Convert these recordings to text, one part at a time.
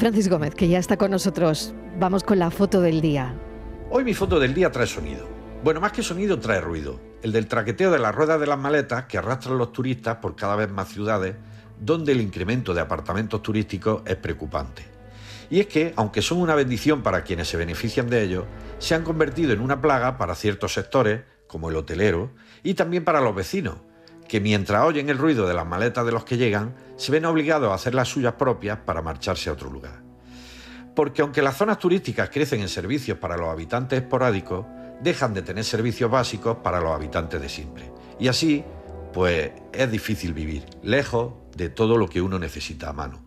Francis Gómez, que ya está con nosotros. Vamos con la foto del día. Hoy mi foto del día trae sonido. Bueno, más que sonido trae ruido. El del traqueteo de las ruedas de las maletas que arrastran los turistas por cada vez más ciudades, donde el incremento de apartamentos turísticos es preocupante. Y es que, aunque son una bendición para quienes se benefician de ellos, se han convertido en una plaga para ciertos sectores, como el hotelero, y también para los vecinos, que mientras oyen el ruido de las maletas de los que llegan, se ven obligados a hacer las suyas propias para marcharse a otro lugar. Porque aunque las zonas turísticas crecen en servicios para los habitantes esporádicos, dejan de tener servicios básicos para los habitantes de siempre. Y así, pues es difícil vivir, lejos de todo lo que uno necesita a mano.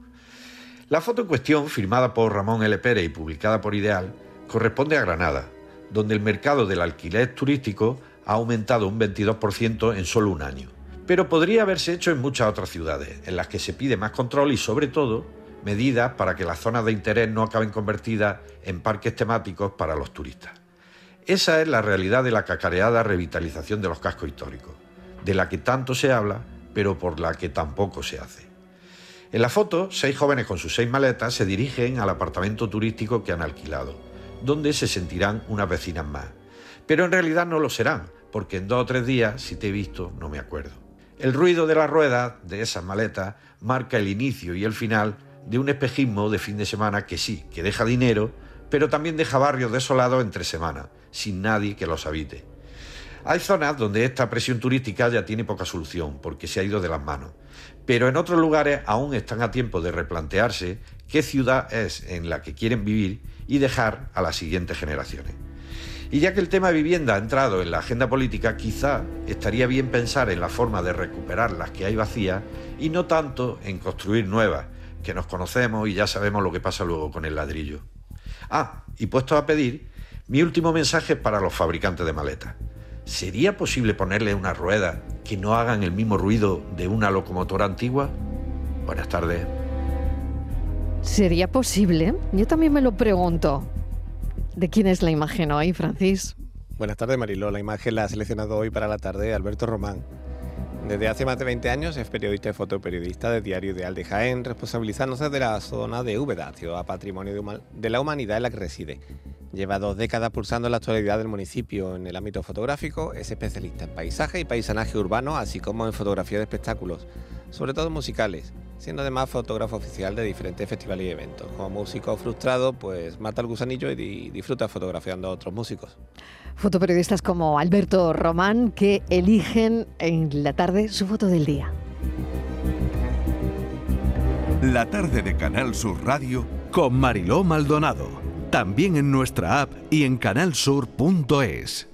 La foto en cuestión, firmada por Ramón L. Pérez y publicada por Ideal, corresponde a Granada, donde el mercado del alquiler turístico ha aumentado un 22% en solo un año. Pero podría haberse hecho en muchas otras ciudades, en las que se pide más control y sobre todo medidas para que las zonas de interés no acaben convertidas en parques temáticos para los turistas. Esa es la realidad de la cacareada revitalización de los cascos históricos, de la que tanto se habla, pero por la que tampoco se hace. En la foto, seis jóvenes con sus seis maletas se dirigen al apartamento turístico que han alquilado, donde se sentirán unas vecinas más. Pero en realidad no lo serán, porque en dos o tres días, si te he visto, no me acuerdo. El ruido de las ruedas de esas maletas marca el inicio y el final de un espejismo de fin de semana que sí, que deja dinero, pero también deja barrios desolados entre semanas, sin nadie que los habite. Hay zonas donde esta presión turística ya tiene poca solución, porque se ha ido de las manos, pero en otros lugares aún están a tiempo de replantearse qué ciudad es en la que quieren vivir y dejar a las siguientes generaciones. Y ya que el tema vivienda ha entrado en la agenda política, quizá estaría bien pensar en la forma de recuperar las que hay vacías y no tanto en construir nuevas, que nos conocemos y ya sabemos lo que pasa luego con el ladrillo. Ah, y puesto a pedir, mi último mensaje para los fabricantes de maletas. ¿Sería posible ponerle una rueda que no hagan el mismo ruido de una locomotora antigua? Buenas tardes. ¿Sería posible? Yo también me lo pregunto. ¿De quién es la imagen hoy, Francis? Buenas tardes, Mariló. La imagen la ha seleccionado hoy para la tarde Alberto Román. Desde hace más de 20 años es periodista y fotoperiodista de Diario Ideal de Jaén, responsabilizándose de la zona de Úbeda, ciudad patrimonio de la humanidad en la que reside. Lleva dos décadas pulsando la actualidad del municipio en el ámbito fotográfico, es especialista en paisaje y paisanaje urbano, así como en fotografía de espectáculos, sobre todo musicales siendo además fotógrafo oficial de diferentes festivales y eventos. Como músico frustrado, pues mata el gusanillo y disfruta fotografiando a otros músicos. Fotoperiodistas como Alberto Román que eligen en la tarde su foto del día. La tarde de Canal Sur Radio con Mariló Maldonado. También en nuestra app y en canalsur.es.